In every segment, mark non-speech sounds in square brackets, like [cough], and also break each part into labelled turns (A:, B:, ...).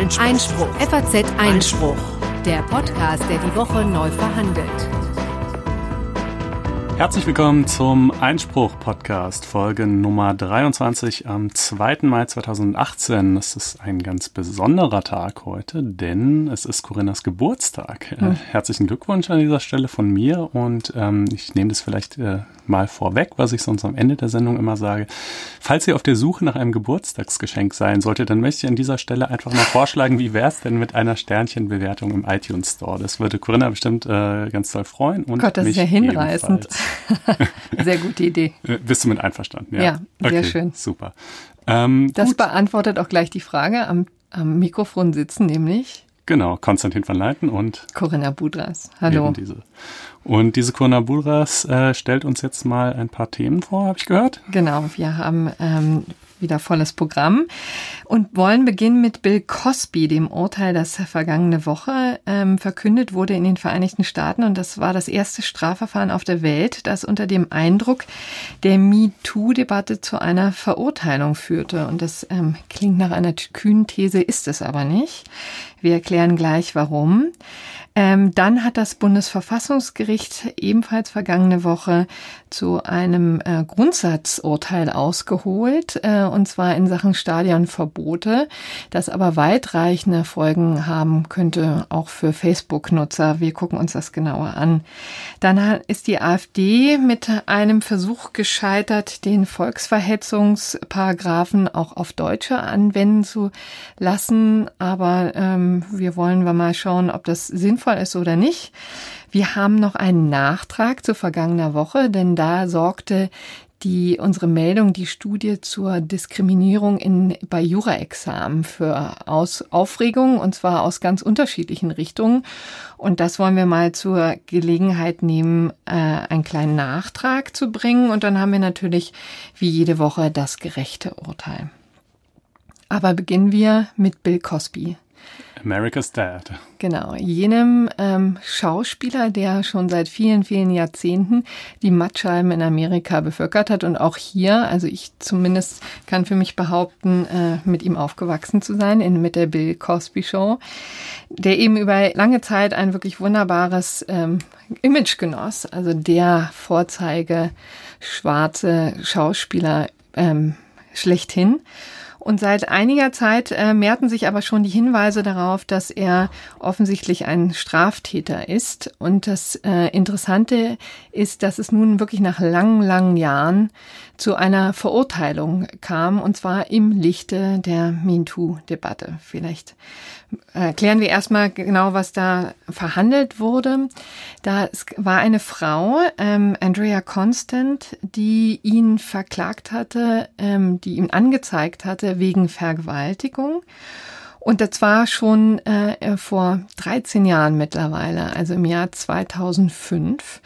A: Einspruch. Einspruch. FAZ Einspruch. Der Podcast, der die Woche neu verhandelt.
B: Herzlich willkommen zum Einspruch-Podcast, Folge Nummer 23 am 2. Mai 2018. Es ist ein ganz besonderer Tag heute, denn es ist Corinnas Geburtstag. Äh, herzlichen Glückwunsch an dieser Stelle von mir und ähm, ich nehme das vielleicht äh, mal vorweg, was ich sonst am Ende der Sendung immer sage. Falls ihr auf der Suche nach einem Geburtstagsgeschenk sein solltet, dann möchte ich an dieser Stelle einfach mal vorschlagen, wie wäre es denn mit einer Sternchenbewertung im iTunes Store? Das würde Corinna bestimmt äh, ganz toll freuen. Und
C: Gott, das ist ja hinreißend. [laughs] Sehr gute Idee.
B: Äh, bist du mit einverstanden?
C: Ja, ja sehr okay, schön.
B: Super.
C: Ähm, das gut. beantwortet auch gleich die Frage. Am, am Mikrofon sitzen nämlich
B: Genau, Konstantin van Leiten und
C: Corinna Budras. Hallo.
B: Diese. Und diese Corinna Budras äh, stellt uns jetzt mal ein paar Themen vor, habe ich gehört.
C: Genau, wir haben ähm, wieder volles Programm und wollen beginnen mit Bill Cosby, dem Urteil, das vergangene Woche ähm, verkündet wurde in den Vereinigten Staaten. Und das war das erste Strafverfahren auf der Welt, das unter dem Eindruck der MeToo-Debatte zu einer Verurteilung führte. Und das ähm, klingt nach einer kühnen These, ist es aber nicht. Wir erklären gleich warum. Ähm, dann hat das Bundesverfassungsgericht ebenfalls vergangene Woche zu einem äh, Grundsatzurteil ausgeholt, äh, und zwar in Sachen Stadionverbote, das aber weitreichende Folgen haben könnte, auch für Facebook-Nutzer. Wir gucken uns das genauer an. Dann ist die AfD mit einem Versuch gescheitert, den Volksverhetzungsparagraphen auch auf Deutsche anwenden zu lassen, aber ähm, wir wollen mal schauen, ob das sinnvoll sinnvoll ist oder nicht. Wir haben noch einen Nachtrag zu vergangener Woche, denn da sorgte die unsere Meldung, die Studie zur Diskriminierung in, bei Jura-Examen für aus, Aufregung und zwar aus ganz unterschiedlichen Richtungen. Und das wollen wir mal zur Gelegenheit nehmen, äh, einen kleinen Nachtrag zu bringen. Und dann haben wir natürlich wie jede Woche das gerechte Urteil. Aber beginnen wir mit Bill Cosby.
B: America's Dad.
C: Genau, jenem ähm, Schauspieler, der schon seit vielen, vielen Jahrzehnten die Mattscheiben in Amerika bevölkert hat und auch hier, also ich zumindest kann für mich behaupten, äh, mit ihm aufgewachsen zu sein, in, mit der Bill Cosby Show, der eben über lange Zeit ein wirklich wunderbares ähm, Image genoss, also der Vorzeige schwarze Schauspieler ähm, schlechthin. Und seit einiger Zeit äh, mehrten sich aber schon die Hinweise darauf, dass er offensichtlich ein Straftäter ist. Und das äh, Interessante ist, dass es nun wirklich nach langen, langen Jahren zu einer Verurteilung kam, und zwar im Lichte der MeToo-Debatte. Vielleicht erklären wir erstmal genau, was da verhandelt wurde. Da war eine Frau, ähm, Andrea Constant, die ihn verklagt hatte, ähm, die ihn angezeigt hatte wegen Vergewaltigung. Und das war schon äh, vor 13 Jahren mittlerweile, also im Jahr 2005.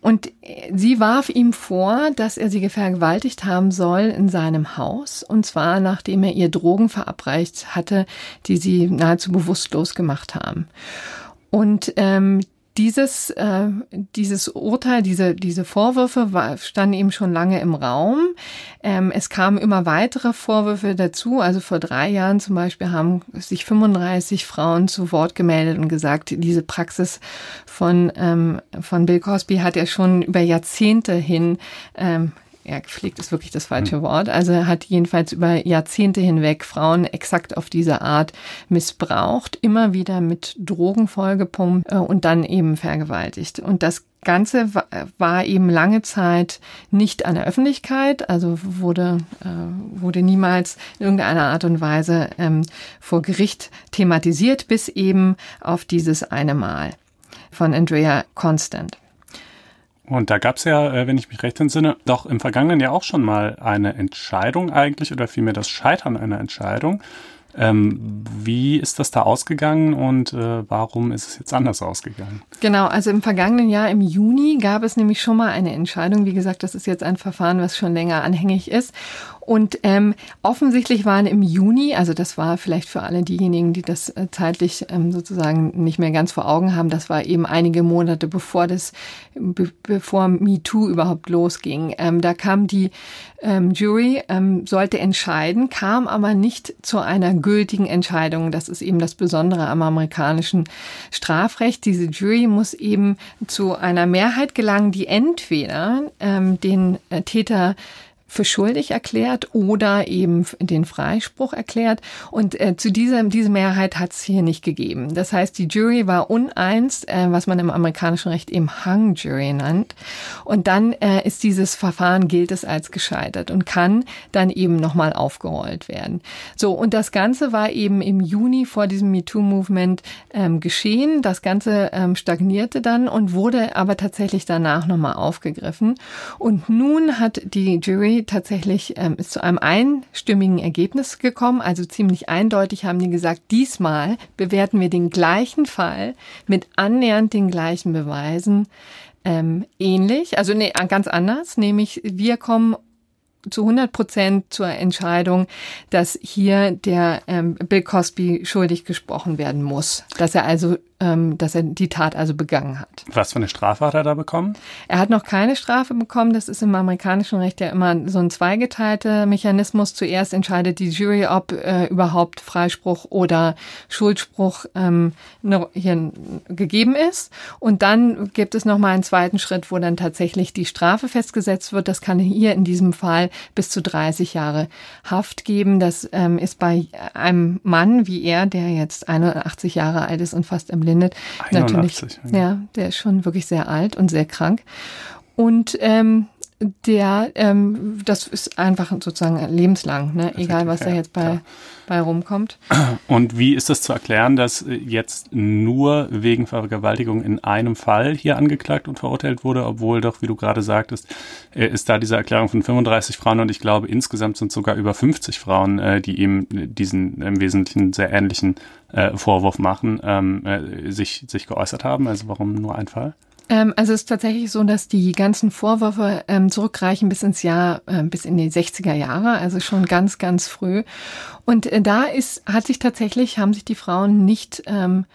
C: Und sie warf ihm vor, dass er sie vergewaltigt haben soll in seinem Haus. Und zwar nachdem er ihr Drogen verabreicht hatte, die sie nahezu bewusstlos gemacht haben. Und ähm, dieses, äh, dieses Urteil, diese, diese Vorwürfe standen eben schon lange im Raum. Ähm, es kamen immer weitere Vorwürfe dazu. Also vor drei Jahren zum Beispiel haben sich 35 Frauen zu Wort gemeldet und gesagt, diese Praxis von, ähm, von Bill Cosby hat ja schon über Jahrzehnte hin ähm, ja, gepflegt ist wirklich das falsche. Wort. Also er hat jedenfalls über Jahrzehnte hinweg Frauen exakt auf diese Art missbraucht, immer wieder mit Drogen vollgepumpt äh, und dann eben vergewaltigt. Und das Ganze war eben lange Zeit nicht an der Öffentlichkeit, also wurde, äh, wurde niemals in irgendeiner Art und Weise ähm, vor Gericht thematisiert, bis eben auf dieses eine Mal von Andrea Constant.
B: Und da gab es ja, äh, wenn ich mich recht entsinne, doch im vergangenen Jahr auch schon mal eine Entscheidung eigentlich oder vielmehr das Scheitern einer Entscheidung. Ähm, wie ist das da ausgegangen und äh, warum ist es jetzt anders ausgegangen?
C: Genau, also im vergangenen Jahr im Juni gab es nämlich schon mal eine Entscheidung. Wie gesagt, das ist jetzt ein Verfahren, was schon länger anhängig ist. Und ähm, offensichtlich waren im Juni, also das war vielleicht für alle diejenigen, die das äh, zeitlich ähm, sozusagen nicht mehr ganz vor Augen haben, das war eben einige Monate bevor das, be bevor MeToo überhaupt losging. Ähm, da kam die ähm, Jury, ähm, sollte entscheiden, kam aber nicht zu einer gültigen Entscheidung. Das ist eben das Besondere am amerikanischen Strafrecht. Diese Jury muss eben zu einer Mehrheit gelangen, die entweder ähm, den äh, Täter für schuldig erklärt oder eben den Freispruch erklärt. Und äh, zu dieser diese Mehrheit hat es hier nicht gegeben. Das heißt, die Jury war uneins, äh, was man im amerikanischen Recht eben Hung Jury nennt. Und dann äh, ist dieses Verfahren gilt es als gescheitert und kann dann eben nochmal aufgerollt werden. So, und das Ganze war eben im Juni vor diesem MeToo-Movement ähm, geschehen. Das Ganze ähm, stagnierte dann und wurde aber tatsächlich danach nochmal aufgegriffen. Und nun hat die Jury tatsächlich ähm, ist zu einem einstimmigen Ergebnis gekommen. Also ziemlich eindeutig haben die gesagt, diesmal bewerten wir den gleichen Fall mit annähernd den gleichen Beweisen ähm, ähnlich, also nee, ganz anders, nämlich wir kommen zu 100 Prozent zur Entscheidung, dass hier der ähm, Bill Cosby schuldig gesprochen werden muss, dass er also dass er die Tat also begangen hat.
B: Was für eine Strafe hat er da bekommen?
C: Er hat noch keine Strafe bekommen. Das ist im amerikanischen Recht ja immer so ein zweigeteilter Mechanismus. Zuerst entscheidet die Jury, ob äh, überhaupt Freispruch oder Schuldspruch ähm, hier gegeben ist. Und dann gibt es noch mal einen zweiten Schritt, wo dann tatsächlich die Strafe festgesetzt wird. Das kann hier in diesem Fall bis zu 30 Jahre Haft geben. Das ähm, ist bei einem Mann wie er, der jetzt 81 Jahre alt ist und fast im verblindet.
B: 81,
C: Natürlich, ja, der ist schon wirklich sehr alt und sehr krank. Und ähm, der, ähm, das ist einfach sozusagen lebenslang, ne? egal was da jetzt bei, bei rumkommt.
B: Und wie ist das zu erklären, dass jetzt nur wegen Vergewaltigung in einem Fall hier angeklagt und verurteilt wurde, obwohl doch, wie du gerade sagtest, äh, ist da diese Erklärung von 35 Frauen und ich glaube insgesamt sind sogar über 50 Frauen, äh, die ihm diesen im Wesentlichen sehr ähnlichen äh, Vorwurf machen, ähm, sich, sich geäußert haben. Also warum nur ein Fall?
C: Ähm, also es ist tatsächlich so, dass die ganzen Vorwürfe ähm, zurückreichen bis ins Jahr, äh, bis in die 60er Jahre, also schon ganz, ganz früh. Und äh, da ist, hat sich tatsächlich, haben sich die Frauen nicht ähm,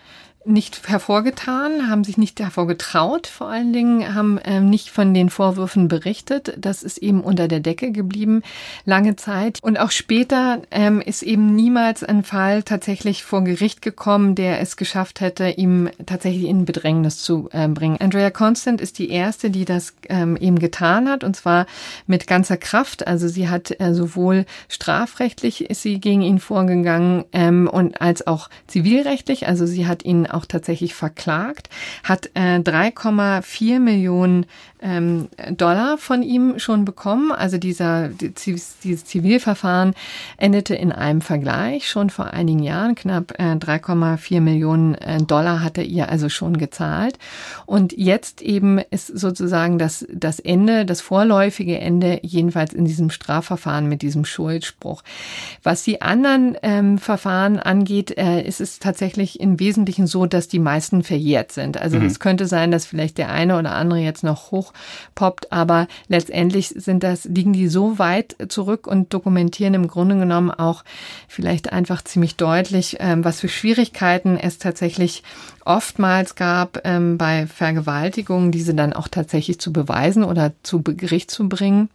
C: nicht hervorgetan, haben sich nicht hervorgetraut, vor allen Dingen haben ähm, nicht von den Vorwürfen berichtet. Das ist eben unter der Decke geblieben lange Zeit. Und auch später ähm, ist eben niemals ein Fall tatsächlich vor Gericht gekommen, der es geschafft hätte, ihm tatsächlich in Bedrängnis zu äh, bringen. Andrea Constant ist die erste, die das ähm, eben getan hat, und zwar mit ganzer Kraft. Also sie hat äh, sowohl strafrechtlich ist sie gegen ihn vorgegangen ähm, und als auch zivilrechtlich. Also sie hat ihn auch tatsächlich verklagt, hat äh, 3,4 Millionen ähm, Dollar von ihm schon bekommen. Also dieser, dieses Zivilverfahren endete in einem Vergleich schon vor einigen Jahren. Knapp äh, 3,4 Millionen äh, Dollar hat er ihr also schon gezahlt. Und jetzt eben ist sozusagen das, das Ende, das vorläufige Ende, jedenfalls in diesem Strafverfahren mit diesem Schuldspruch. Was die anderen ähm, Verfahren angeht, äh, ist es tatsächlich im Wesentlichen so, dass die meisten verjährt sind. Also mhm. es könnte sein, dass vielleicht der eine oder andere jetzt noch hochpoppt, aber letztendlich sind das, liegen die so weit zurück und dokumentieren im Grunde genommen auch vielleicht einfach ziemlich deutlich, ähm, was für Schwierigkeiten es tatsächlich oftmals gab ähm, bei Vergewaltigungen, diese dann auch tatsächlich zu beweisen oder zu Gericht zu bringen.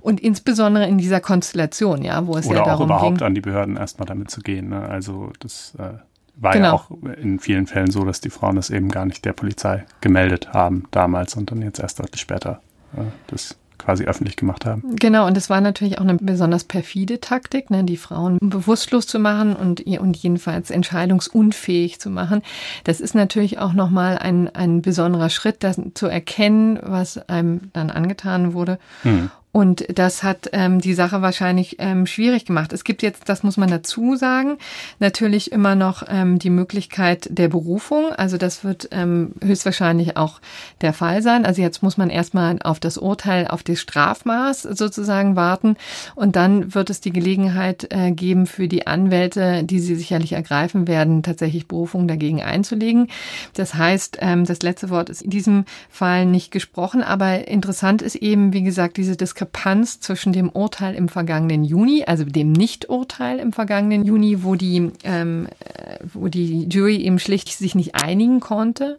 C: Und insbesondere in dieser Konstellation, ja, wo es
B: oder
C: ja darum
B: auch überhaupt
C: ging,
B: an die Behörden erstmal damit zu gehen. Ne? Also das äh war
C: Genau.
B: ja auch in vielen Fällen so, dass die Frauen das eben gar nicht der Polizei gemeldet haben damals und dann jetzt erst deutlich später äh, das quasi öffentlich gemacht haben.
C: Genau, und es war natürlich auch eine besonders perfide Taktik, ne, die Frauen bewusstlos zu machen und, und jedenfalls entscheidungsunfähig zu machen. Das ist natürlich auch nochmal ein, ein besonderer Schritt, das zu erkennen, was einem dann angetan wurde.
B: Hm.
C: Und das hat ähm, die Sache wahrscheinlich ähm, schwierig gemacht. Es gibt jetzt, das muss man dazu sagen, natürlich immer noch ähm, die Möglichkeit der Berufung. Also das wird ähm, höchstwahrscheinlich auch der Fall sein. Also jetzt muss man erstmal auf das Urteil, auf das Strafmaß sozusagen warten. Und dann wird es die Gelegenheit äh, geben für die Anwälte, die sie sicherlich ergreifen werden, tatsächlich Berufung dagegen einzulegen. Das heißt, ähm, das letzte Wort ist in diesem Fall nicht gesprochen. Aber interessant ist eben, wie gesagt, diese Diskrepanz Diskrepanz zwischen dem Urteil im vergangenen Juni, also dem Nichturteil im vergangenen Juni, wo die, ähm, äh, wo die Jury eben schlicht sich nicht einigen konnte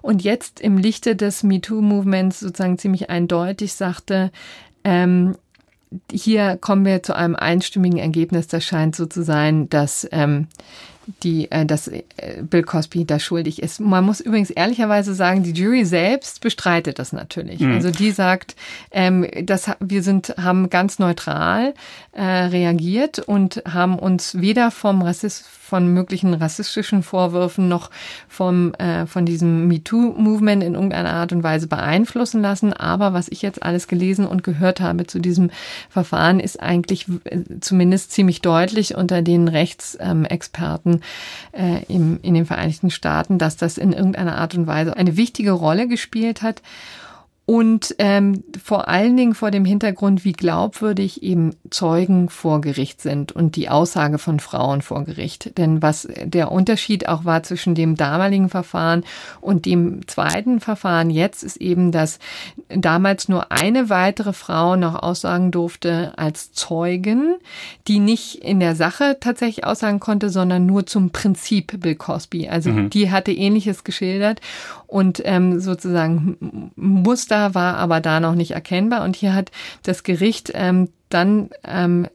C: und jetzt im Lichte des MeToo-Movements sozusagen ziemlich eindeutig sagte, ähm, hier kommen wir zu einem einstimmigen Ergebnis. Das scheint so zu sein, dass ähm, die, äh, dass äh, Bill Cosby da schuldig ist. Man muss übrigens ehrlicherweise sagen, die Jury selbst bestreitet das natürlich. Mhm. Also die sagt, ähm, das, wir sind, haben ganz neutral äh, reagiert und haben uns weder vom Rassismus von möglichen rassistischen Vorwürfen noch vom, äh, von diesem MeToo-Movement in irgendeiner Art und Weise beeinflussen lassen. Aber was ich jetzt alles gelesen und gehört habe zu diesem Verfahren, ist eigentlich äh, zumindest ziemlich deutlich unter den Rechtsexperten äh, im, in den Vereinigten Staaten, dass das in irgendeiner Art und Weise eine wichtige Rolle gespielt hat und ähm, vor allen Dingen vor dem Hintergrund, wie glaubwürdig eben Zeugen vor Gericht sind und die Aussage von Frauen vor Gericht. Denn was der Unterschied auch war zwischen dem damaligen Verfahren und dem zweiten Verfahren jetzt, ist eben, dass damals nur eine weitere Frau noch aussagen durfte als Zeugen, die nicht in der Sache tatsächlich aussagen konnte, sondern nur zum Prinzip Bill Cosby. Also mhm. die hatte Ähnliches geschildert und ähm, sozusagen Muster war aber da noch nicht erkennbar. Und hier hat das Gericht ähm, dann ähm,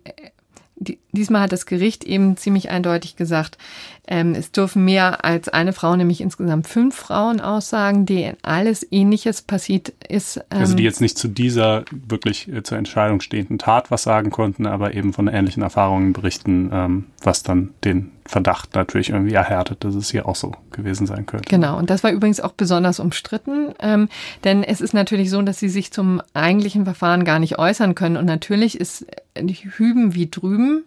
C: diesmal hat das Gericht eben ziemlich eindeutig gesagt, ähm, es dürfen mehr als eine Frau, nämlich insgesamt fünf Frauen aussagen, denen alles Ähnliches passiert ist.
B: Ähm, also die jetzt nicht zu dieser wirklich äh, zur Entscheidung stehenden Tat was sagen konnten, aber eben von ähnlichen Erfahrungen berichten, ähm, was dann den Verdacht natürlich irgendwie erhärtet, dass es hier auch so gewesen sein könnte.
C: Genau, und das war übrigens auch besonders umstritten, ähm, denn es ist natürlich so, dass sie sich zum eigentlichen Verfahren gar nicht äußern können. Und natürlich ist hüben wie drüben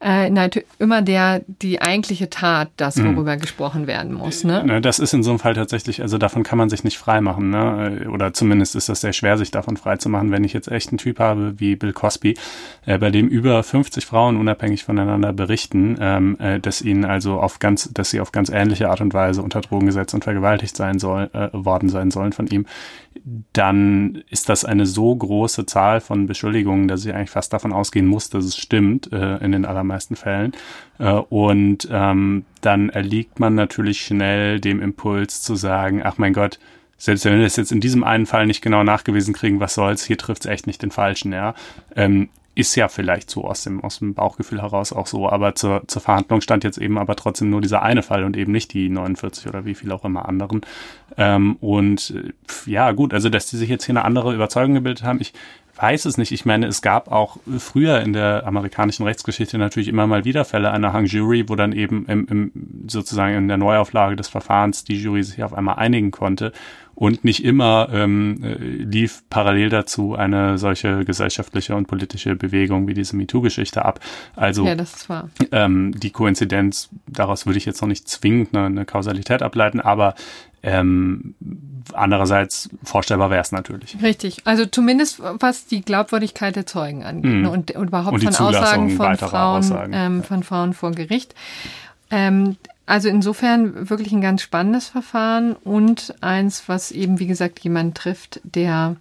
C: äh, immer der die eigentliche Tat das, mhm. worüber mhm. gesprochen werden muss. Ne?
B: Das ist in so einem Fall tatsächlich, also davon kann man sich nicht freimachen. Ne? Oder zumindest ist das sehr schwer, sich davon freizumachen, wenn ich jetzt echt einen Typ habe wie Bill Cosby, äh, bei dem über 50 Frauen unabhängig voneinander berichten, ähm, äh, dass ihnen also auf ganz, dass sie auf ganz ähnliche Art und Weise unter Drogen gesetzt und vergewaltigt sein soll, äh, worden sein sollen von ihm dann ist das eine so große Zahl von Beschuldigungen, dass ich eigentlich fast davon ausgehen muss, dass es stimmt äh, in den allermeisten Fällen. Äh, und ähm, dann erliegt man natürlich schnell dem Impuls zu sagen, ach mein Gott, selbst wenn wir das jetzt in diesem einen Fall nicht genau nachgewiesen kriegen, was soll's, hier trifft's echt nicht den Falschen, ja. Ähm, ist ja vielleicht so aus dem, aus dem Bauchgefühl heraus auch so, aber zur, zur Verhandlung stand jetzt eben aber trotzdem nur dieser eine Fall und eben nicht die 49 oder wie viel auch immer anderen. Ähm, und ja, gut, also dass die sich jetzt hier eine andere Überzeugung gebildet haben, ich weiß es nicht. Ich meine, es gab auch früher in der amerikanischen Rechtsgeschichte natürlich immer mal wieder Fälle einer Hung Jury, wo dann eben im, im, sozusagen in der Neuauflage des Verfahrens die Jury sich auf einmal einigen konnte. Und nicht immer ähm, äh, lief parallel dazu eine solche gesellschaftliche und politische Bewegung wie diese MeToo-Geschichte ab. Also ja, ähm, die Koinzidenz, daraus würde ich jetzt noch nicht zwingend eine, eine Kausalität ableiten, aber ähm, andererseits vorstellbar wäre es natürlich.
C: Richtig. Also zumindest was die Glaubwürdigkeit der Zeugen angeht mm. und, und überhaupt und von Aussagen von Frauen, Aussagen. Ähm, von Frauen vor Gericht. Ähm, also insofern wirklich ein ganz spannendes Verfahren und eins, was eben, wie gesagt, jemand trifft, der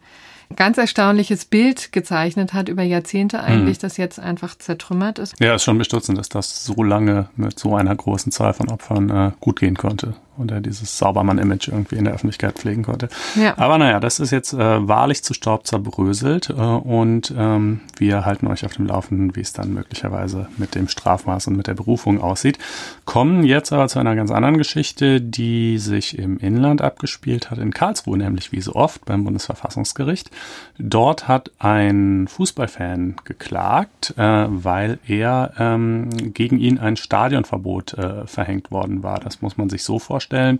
C: ganz erstaunliches Bild gezeichnet hat über Jahrzehnte eigentlich, mhm. das jetzt einfach zertrümmert ist.
B: Ja, ist schon bestürzend, dass das so lange mit so einer großen Zahl von Opfern äh, gut gehen konnte und er dieses Saubermann-Image irgendwie in der Öffentlichkeit pflegen konnte. Ja. Aber naja, das ist jetzt äh, wahrlich zu Staub zerbröselt äh, und ähm, wir halten euch auf dem Laufenden, wie es dann möglicherweise mit dem Strafmaß und mit der Berufung aussieht. Kommen jetzt aber zu einer ganz anderen Geschichte, die sich im Inland abgespielt hat, in Karlsruhe, nämlich wie so oft beim Bundesverfassungsgericht. Dort hat ein Fußballfan geklagt, äh, weil er ähm, gegen ihn ein Stadionverbot äh, verhängt worden war. Das muss man sich so vorstellen vorstellen.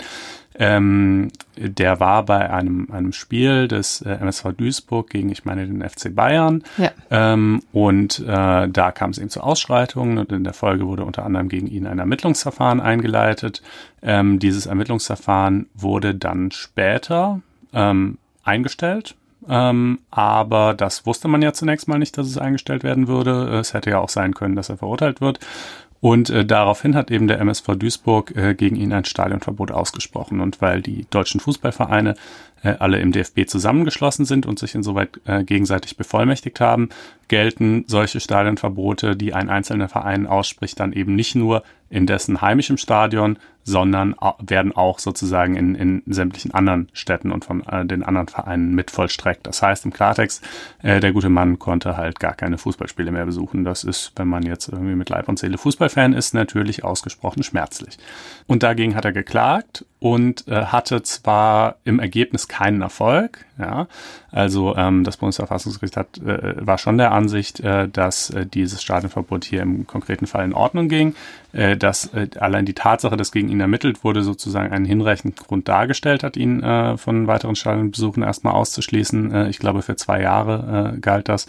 B: Ähm, der war bei einem, einem Spiel des äh, MSV Duisburg gegen, ich meine, den FC Bayern. Ja. Ähm, und äh, da kam es eben zu Ausschreitungen und in der Folge wurde unter anderem gegen ihn ein Ermittlungsverfahren eingeleitet. Ähm, dieses Ermittlungsverfahren wurde dann später ähm, eingestellt. Ähm, aber das wusste man ja zunächst mal nicht, dass es eingestellt werden würde. Es hätte ja auch sein können, dass er verurteilt wird. Und äh, daraufhin hat eben der MSV Duisburg äh, gegen ihn ein Stadionverbot ausgesprochen. Und weil die deutschen Fußballvereine äh, alle im DFB zusammengeschlossen sind und sich insoweit äh, gegenseitig bevollmächtigt haben, gelten solche Stadionverbote, die ein einzelner Verein ausspricht, dann eben nicht nur in dessen heimischem Stadion, sondern werden auch sozusagen in, in sämtlichen anderen Städten und von äh, den anderen Vereinen mit vollstreckt. Das heißt im Klartext, äh, der gute Mann konnte halt gar keine Fußballspiele mehr besuchen. Das ist, wenn man jetzt irgendwie mit Leib und Seele Fußballfan ist, natürlich ausgesprochen schmerzlich. Und dagegen hat er geklagt und äh, hatte zwar im Ergebnis keinen Erfolg, ja, also ähm, das Bundesverfassungsgericht hat, äh, war schon der Ansicht, äh, dass äh, dieses Stadionverbot hier im konkreten Fall in Ordnung ging, äh, dass allein die Tatsache, dass gegen ihn ermittelt wurde, sozusagen einen hinreichenden Grund dargestellt hat, ihn von weiteren Stadionbesuchen erstmal auszuschließen. Ich glaube, für zwei Jahre galt das.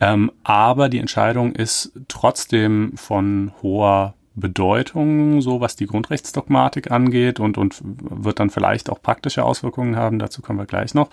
B: Ähm, aber die Entscheidung ist trotzdem von hoher Bedeutung, so was die Grundrechtsdogmatik angeht und, und wird dann vielleicht auch praktische Auswirkungen haben. Dazu kommen wir gleich noch.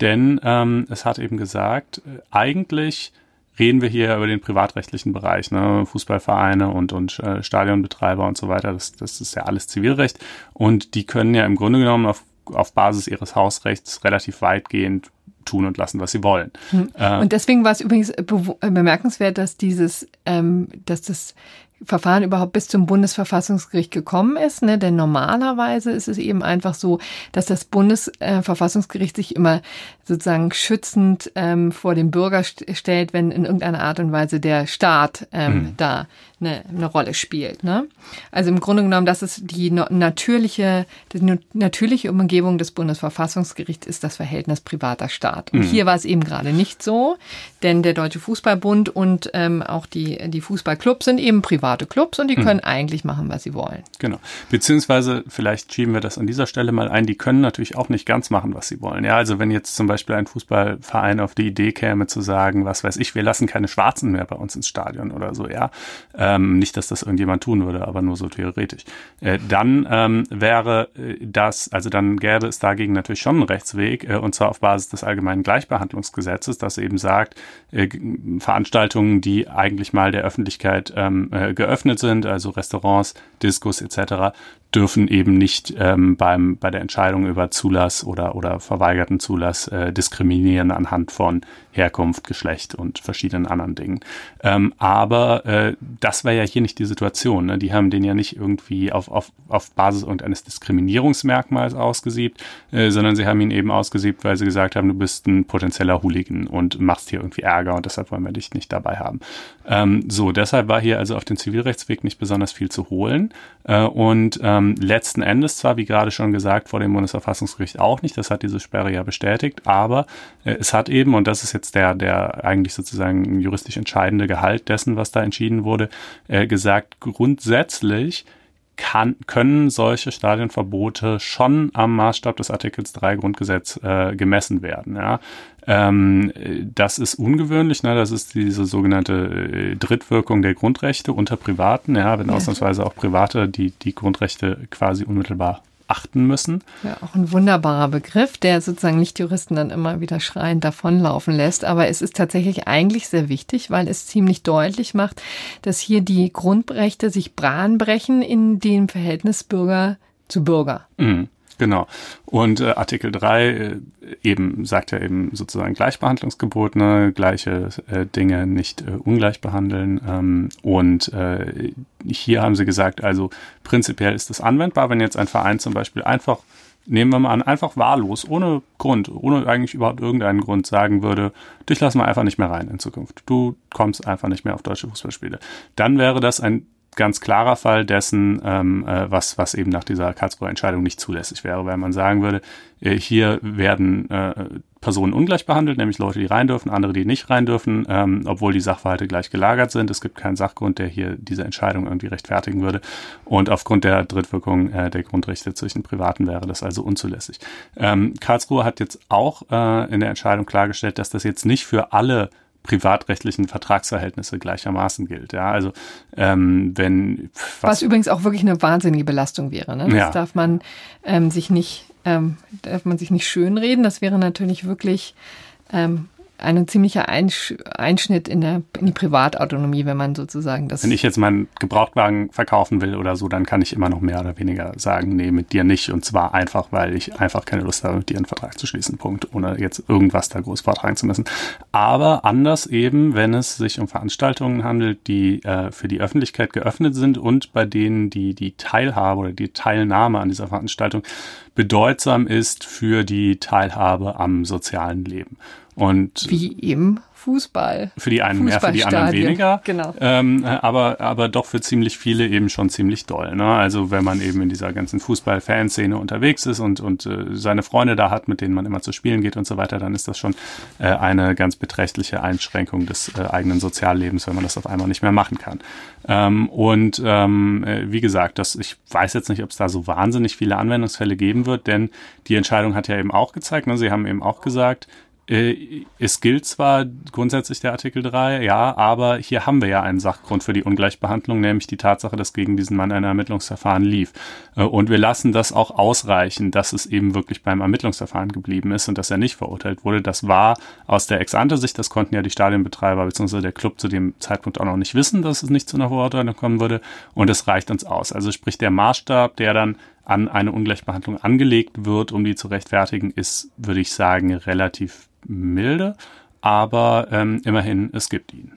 B: Denn ähm, es hat eben gesagt, eigentlich reden wir hier über den privatrechtlichen Bereich, ne? Fußballvereine und, und äh, Stadionbetreiber und so weiter. Das, das ist ja alles Zivilrecht. Und die können ja im Grunde genommen auf, auf Basis ihres Hausrechts relativ weitgehend tun und lassen, was sie wollen.
C: Hm. Äh, und deswegen war es übrigens bemerkenswert, dass dieses, ähm, dass das Verfahren überhaupt bis zum Bundesverfassungsgericht gekommen ist. Ne? Denn normalerweise ist es eben einfach so, dass das Bundesverfassungsgericht sich immer sozusagen schützend ähm, vor dem Bürger st stellt, wenn in irgendeiner Art und Weise der Staat ähm, mhm. da eine, eine Rolle spielt. Ne? Also im Grunde genommen, das ist die natürliche, die natürliche Umgebung des Bundesverfassungsgerichts ist das Verhältnis privater Staat. Und mhm. hier war es eben gerade nicht so, denn der Deutsche Fußballbund und ähm, auch die, die Fußballclubs sind eben private Clubs und die mhm. können mhm. eigentlich machen, was sie wollen.
B: Genau. Beziehungsweise, vielleicht schieben wir das an dieser Stelle mal ein, die können natürlich auch nicht ganz machen, was sie wollen. Ja, also wenn jetzt zum Beispiel ein Fußballverein auf die Idee käme zu sagen, was weiß ich, wir lassen keine Schwarzen mehr bei uns ins Stadion oder so, ja. Ähm, nicht, dass das irgendjemand tun würde, aber nur so theoretisch. Äh, dann ähm, wäre äh, das, also dann gäbe es dagegen natürlich schon einen Rechtsweg, äh, und zwar auf Basis des allgemeinen Gleichbehandlungsgesetzes, das eben sagt, äh, Veranstaltungen, die eigentlich mal der Öffentlichkeit ähm, äh, geöffnet sind, also Restaurants, Diskos etc., dürfen eben nicht ähm, beim, bei der Entscheidung über Zulass oder, oder verweigerten Zulass äh, diskriminieren anhand von Herkunft, Geschlecht und verschiedenen anderen Dingen. Ähm, aber äh, das war ja hier nicht die Situation. Ne? Die haben den ja nicht irgendwie auf, auf, auf Basis irgendeines Diskriminierungsmerkmals ausgesiebt, äh, sondern sie haben ihn eben ausgesiebt, weil sie gesagt haben, du bist ein potenzieller Hooligan und machst hier irgendwie Ärger und deshalb wollen wir dich nicht dabei haben. Ähm, so, deshalb war hier also auf dem Zivilrechtsweg nicht besonders viel zu holen. Äh, und ähm, letzten Endes zwar, wie gerade schon gesagt, vor dem Bundesverfassungsgericht auch nicht, das hat diese Sperre ja bestätigt, aber äh, es hat eben, und das ist jetzt der, der eigentlich sozusagen juristisch entscheidende Gehalt dessen, was da entschieden wurde, äh, gesagt, grundsätzlich kann, können solche Stadionverbote schon am Maßstab des Artikels 3 Grundgesetz äh, gemessen werden. Ja. Ähm, das ist ungewöhnlich, ne? das ist diese sogenannte äh, Drittwirkung der Grundrechte unter Privaten, ja, wenn ja. ausnahmsweise auch Private die, die Grundrechte quasi unmittelbar achten müssen.
C: Ja, auch ein wunderbarer Begriff, der sozusagen Nicht-Juristen dann immer wieder schreiend davonlaufen lässt. Aber es ist tatsächlich eigentlich sehr wichtig, weil es ziemlich deutlich macht, dass hier die Grundrechte sich Bahn brechen in dem Verhältnis Bürger zu Bürger.
B: Mhm. Genau. Und äh, Artikel 3 äh, eben sagt ja eben sozusagen Gleichbehandlungsgebot, ne? gleiche äh, Dinge nicht äh, ungleich behandeln. Ähm, und äh, hier haben sie gesagt, also prinzipiell ist das anwendbar, wenn jetzt ein Verein zum Beispiel einfach, nehmen wir mal an, einfach wahllos, ohne Grund, ohne eigentlich überhaupt irgendeinen Grund sagen würde, dich lassen wir einfach nicht mehr rein in Zukunft. Du kommst einfach nicht mehr auf deutsche Fußballspiele. Dann wäre das ein ganz klarer Fall dessen, ähm, äh, was, was eben nach dieser Karlsruher Entscheidung nicht zulässig wäre, weil man sagen würde, äh, hier werden äh, Personen ungleich behandelt, nämlich Leute, die rein dürfen, andere, die nicht rein dürfen, ähm, obwohl die Sachverhalte gleich gelagert sind. Es gibt keinen Sachgrund, der hier diese Entscheidung irgendwie rechtfertigen würde. Und aufgrund der Drittwirkung äh, der Grundrechte zwischen Privaten wäre das also unzulässig. Ähm, Karlsruhe hat jetzt auch äh, in der Entscheidung klargestellt, dass das jetzt nicht für alle privatrechtlichen Vertragsverhältnisse gleichermaßen gilt. Ja, also ähm, wenn
C: was, was übrigens auch wirklich eine wahnsinnige Belastung wäre. Ne? Das ja. darf man ähm, sich nicht ähm, darf man sich nicht schönreden. Das wäre natürlich wirklich ähm, ein ziemlicher Einschnitt in, der, in die Privatautonomie, wenn man sozusagen das.
B: Wenn ich jetzt meinen Gebrauchtwagen verkaufen will oder so, dann kann ich immer noch mehr oder weniger sagen, nee, mit dir nicht. Und zwar einfach, weil ich einfach keine Lust habe, mit dir einen Vertrag zu schließen. Punkt. Ohne jetzt irgendwas da groß vortragen zu müssen. Aber anders eben, wenn es sich um Veranstaltungen handelt, die äh, für die Öffentlichkeit geöffnet sind und bei denen die, die Teilhabe oder die Teilnahme an dieser Veranstaltung bedeutsam ist für die Teilhabe am sozialen Leben. Und
C: wie eben Fußball.
B: Für die einen mehr, für die anderen weniger.
C: Genau.
B: Ähm, aber, aber doch für ziemlich viele eben schon ziemlich doll. Ne? Also wenn man eben in dieser ganzen Fußball-Fanszene unterwegs ist und, und äh, seine Freunde da hat, mit denen man immer zu spielen geht und so weiter, dann ist das schon äh, eine ganz beträchtliche Einschränkung des äh, eigenen Soziallebens, wenn man das auf einmal nicht mehr machen kann. Ähm, und ähm, äh, wie gesagt, das, ich weiß jetzt nicht, ob es da so wahnsinnig viele Anwendungsfälle geben wird, denn die Entscheidung hat ja eben auch gezeigt, ne? Sie haben eben auch gesagt, äh, es gilt zwar grundsätzlich der Artikel 3, ja, aber hier haben wir ja einen Sachgrund für die Ungleichbehandlung, nämlich die Tatsache, dass gegen diesen Mann ein Ermittlungsverfahren lief. Äh, und wir lassen das auch ausreichen, dass es eben wirklich beim Ermittlungsverfahren geblieben ist und dass er nicht verurteilt wurde. Das war aus der Ex-ante-Sicht, das konnten ja die Stadionbetreiber bzw. der Club zu dem Zeitpunkt auch noch nicht wissen, dass es nicht zu einer Verurteilung kommen würde. Und es reicht uns aus. Also sprich der Maßstab, der dann an eine Ungleichbehandlung angelegt wird, um die zu rechtfertigen, ist, würde ich sagen, relativ milde, aber ähm, immerhin, es gibt ihn.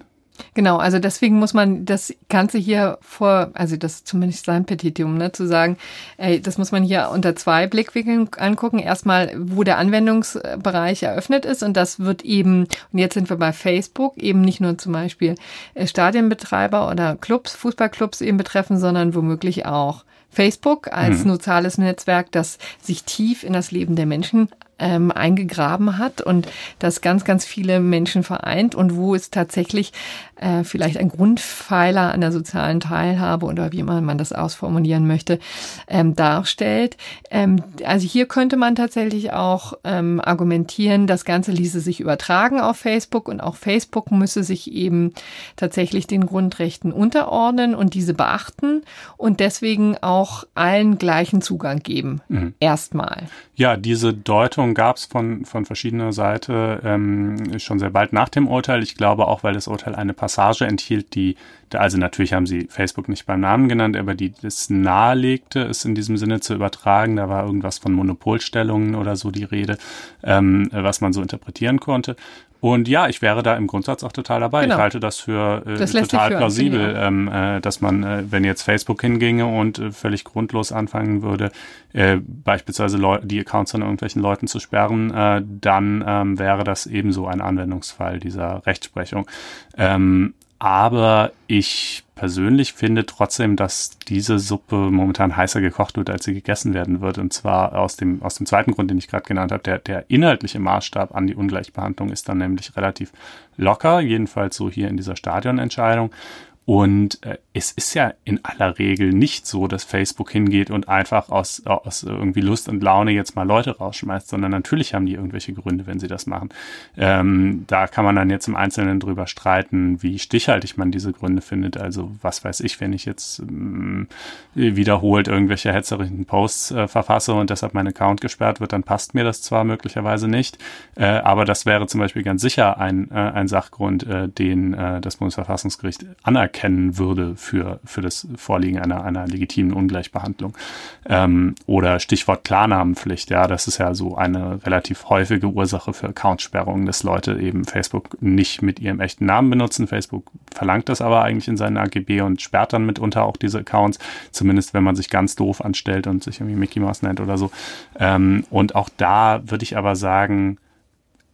C: Genau, also deswegen muss man das Ganze hier vor, also das ist zumindest sein Petitum, ne, zu sagen, ey, das muss man hier unter zwei Blickwinkeln angucken. Erstmal, wo der Anwendungsbereich eröffnet ist und das wird eben, und jetzt sind wir bei Facebook, eben nicht nur zum Beispiel äh, Stadienbetreiber oder Clubs, Fußballclubs eben betreffen, sondern womöglich auch Facebook als mhm. soziales Netzwerk, das sich tief in das Leben der Menschen ähm, eingegraben hat und das ganz, ganz viele Menschen vereint und wo es tatsächlich äh, vielleicht ein Grundpfeiler an der sozialen Teilhabe oder wie immer man das ausformulieren möchte, ähm, darstellt. Ähm, also hier könnte man tatsächlich auch ähm, argumentieren, das Ganze ließe sich übertragen auf Facebook und auch Facebook müsse sich eben tatsächlich den Grundrechten unterordnen und diese beachten und deswegen auch allen gleichen Zugang geben. Mhm. Erstmal.
B: Ja, diese Deutung gab es von, von verschiedener Seite ähm, schon sehr bald nach dem Urteil. Ich glaube auch, weil das Urteil eine Passage enthielt, die, also natürlich haben sie Facebook nicht beim Namen genannt, aber die das nahelegte, es in diesem Sinne zu übertragen. Da war irgendwas von Monopolstellungen oder so die Rede, ähm, was man so interpretieren konnte. Und ja, ich wäre da im Grundsatz auch total dabei. Genau. Ich halte das für äh, das total plausibel, ähm, äh, dass man, äh, wenn jetzt Facebook hinginge und äh, völlig grundlos anfangen würde, äh, beispielsweise Leu die Accounts von irgendwelchen Leuten zu sperren, äh, dann ähm, wäre das ebenso ein Anwendungsfall dieser Rechtsprechung. Ähm, aber ich persönlich finde trotzdem, dass diese Suppe momentan heißer gekocht wird, als sie gegessen werden wird. Und zwar aus dem, aus dem zweiten Grund, den ich gerade genannt habe. Der, der inhaltliche Maßstab an die Ungleichbehandlung ist dann nämlich relativ locker, jedenfalls so hier in dieser Stadionentscheidung. Und äh, es ist ja in aller Regel nicht so, dass Facebook hingeht und einfach aus, aus irgendwie Lust und Laune jetzt mal Leute rausschmeißt, sondern natürlich haben die irgendwelche Gründe, wenn sie das machen. Ähm, da kann man dann jetzt im Einzelnen drüber streiten, wie stichhaltig man diese Gründe findet. Also was weiß ich, wenn ich jetzt ähm, wiederholt irgendwelche hetzerischen Posts äh, verfasse und deshalb mein Account gesperrt wird, dann passt mir das zwar möglicherweise nicht, äh, aber das wäre zum Beispiel ganz sicher ein, äh, ein Sachgrund, äh, den äh, das Bundesverfassungsgericht anerkennt erkennen würde für, für das Vorliegen einer, einer legitimen Ungleichbehandlung. Ähm, oder Stichwort Klarnamenpflicht, ja, das ist ja so eine relativ häufige Ursache für Accountsperrungen, dass Leute eben Facebook nicht mit ihrem echten Namen benutzen. Facebook verlangt das aber eigentlich in seinen AGB und sperrt dann mitunter auch diese Accounts, zumindest wenn man sich ganz doof anstellt und sich irgendwie Mickey Mouse nennt oder so. Ähm, und auch da würde ich aber sagen,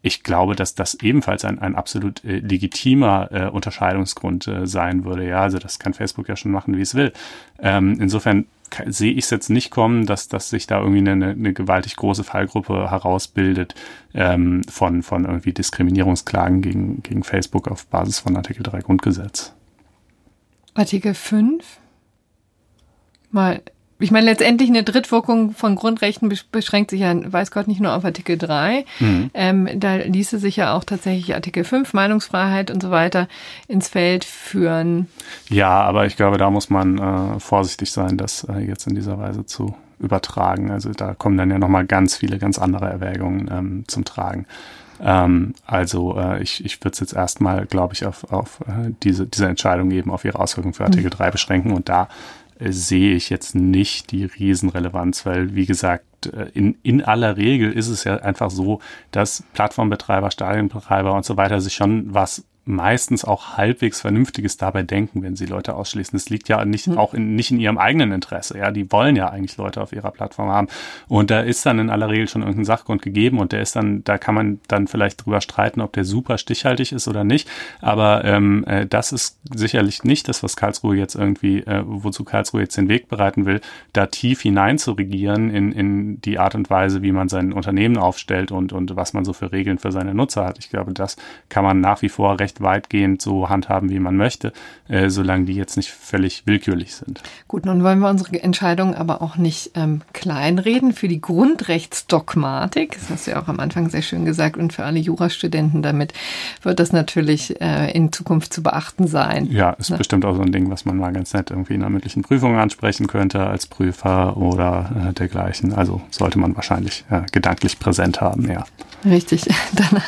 B: ich glaube, dass das ebenfalls ein, ein absolut äh, legitimer äh, Unterscheidungsgrund äh, sein würde. Ja, also das kann Facebook ja schon machen, wie es will. Ähm, insofern sehe ich es jetzt nicht kommen, dass, dass sich da irgendwie eine, eine gewaltig große Fallgruppe herausbildet ähm, von, von irgendwie Diskriminierungsklagen gegen, gegen Facebook auf Basis von Artikel 3 Grundgesetz.
C: Artikel 5? Mal ich meine, letztendlich eine Drittwirkung von Grundrechten beschränkt sich ja, weiß Gott, nicht nur auf Artikel 3. Mhm. Ähm, da ließe sich ja auch tatsächlich Artikel 5, Meinungsfreiheit und so weiter, ins Feld führen.
B: Ja, aber ich glaube, da muss man äh, vorsichtig sein, das äh, jetzt in dieser Weise zu übertragen. Also da kommen dann ja nochmal ganz viele, ganz andere Erwägungen ähm, zum Tragen. Ähm, also äh, ich, ich würde es jetzt erstmal, glaube ich, auf, auf äh, diese, diese Entscheidung eben auf ihre Auswirkungen für Artikel mhm. 3 beschränken und da sehe ich jetzt nicht die Riesenrelevanz, weil wie gesagt, äh, in, in aller Regel ist es ja einfach so, dass Plattformbetreiber, Stadionbetreiber und so weiter sich schon was meistens auch halbwegs Vernünftiges dabei denken, wenn sie Leute ausschließen. Es liegt ja nicht, mhm. auch in, nicht in ihrem eigenen Interesse. Ja, die wollen ja eigentlich Leute auf ihrer Plattform haben. Und da ist dann in aller Regel schon irgendein Sachgrund gegeben und der ist dann, da kann man dann vielleicht drüber streiten, ob der super stichhaltig ist oder nicht. Aber ähm, äh, das ist sicherlich nicht das, was Karlsruhe jetzt irgendwie, äh, wozu Karlsruhe jetzt den Weg bereiten will, da tief hinein zu regieren in, in die Art und Weise, wie man sein Unternehmen aufstellt und, und was man so für Regeln für seine Nutzer hat. Ich glaube, das kann man nach wie vor recht recht weitgehend so handhaben, wie man möchte, äh, solange die jetzt nicht völlig willkürlich sind.
C: Gut, nun wollen wir unsere Entscheidung aber auch nicht ähm, kleinreden. Für die Grundrechtsdogmatik, das hast du ja auch am Anfang sehr schön gesagt, und für alle Jurastudenten damit wird das natürlich äh, in Zukunft zu beachten sein.
B: Ja, ist ne? bestimmt auch so ein Ding, was man mal ganz nett irgendwie in einer mündlichen Prüfung ansprechen könnte als Prüfer oder äh, dergleichen. Also sollte man wahrscheinlich äh, gedanklich präsent haben, ja.
C: Richtig. [laughs] Dann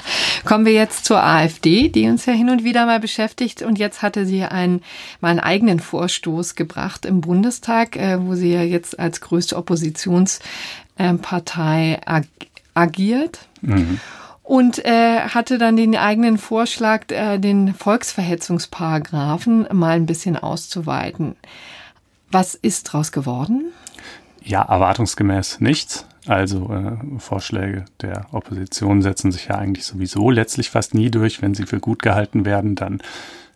C: kommen wir jetzt zur AfD, die uns ja hin und wieder mal beschäftigt. Und jetzt hatte sie einen, mal einen eigenen Vorstoß gebracht im Bundestag, äh, wo sie ja jetzt als größte Oppositionspartei ag agiert. Mhm. Und äh, hatte dann den eigenen Vorschlag, äh, den Volksverhetzungsparagraphen mal ein bisschen auszuweiten. Was ist daraus geworden?
B: Ja, erwartungsgemäß nichts. Also äh, Vorschläge der Opposition setzen sich ja eigentlich sowieso letztlich fast nie durch. Wenn sie für gut gehalten werden, dann,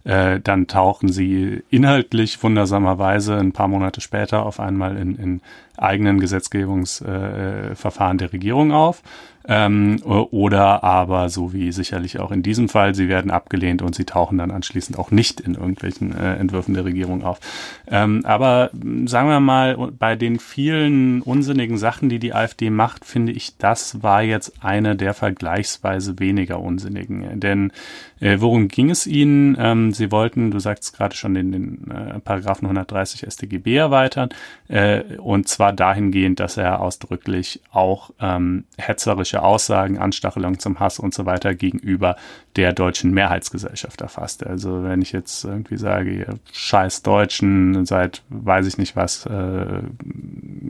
B: äh, dann tauchen sie inhaltlich wundersamerweise ein paar Monate später auf einmal in, in eigenen Gesetzgebungsverfahren äh, der Regierung auf. Ähm, oder aber, so wie sicherlich auch in diesem Fall, sie werden abgelehnt und sie tauchen dann anschließend auch nicht in irgendwelchen äh, Entwürfen der Regierung auf. Ähm, aber sagen wir mal, bei den vielen unsinnigen Sachen, die die AfD macht, finde ich, das war jetzt eine der vergleichsweise weniger unsinnigen. Denn äh, worum ging es ihnen? Ähm, sie wollten, du sagst gerade schon, den, den äh, Paragraphen 130 StGB erweitern. Äh, und zwar dahingehend, dass er ausdrücklich auch ähm, hetzerische Aussagen, Anstachelung zum Hass und so weiter gegenüber der deutschen Mehrheitsgesellschaft erfasst. Also wenn ich jetzt irgendwie sage, ihr scheiß Deutschen, seid, weiß ich nicht was, äh,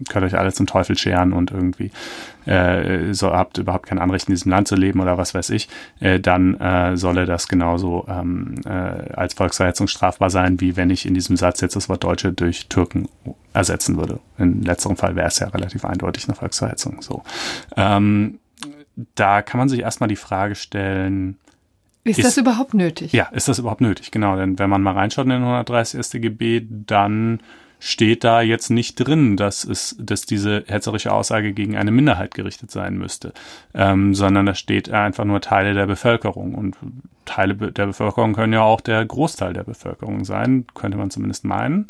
B: könnt euch alle zum Teufel scheren und irgendwie äh, so habt überhaupt kein Anrecht in diesem Land zu leben oder was weiß ich, äh, dann äh, solle das genauso ähm, äh, als Volksverhetzung strafbar sein, wie wenn ich in diesem Satz jetzt das Wort Deutsche durch Türken ersetzen würde. In letzterem Fall wäre es ja relativ eindeutig eine Volksverhetzung. So. Ähm, da kann man sich erstmal die Frage stellen,
C: ist, ist, das überhaupt nötig?
B: Ja, ist das überhaupt nötig? Genau, denn wenn man mal reinschaut in den 130 StGB, dann steht da jetzt nicht drin, dass es, dass diese hetzerische Aussage gegen eine Minderheit gerichtet sein müsste, ähm, sondern da steht einfach nur Teile der Bevölkerung und Teile der Bevölkerung können ja auch der Großteil der Bevölkerung sein, könnte man zumindest meinen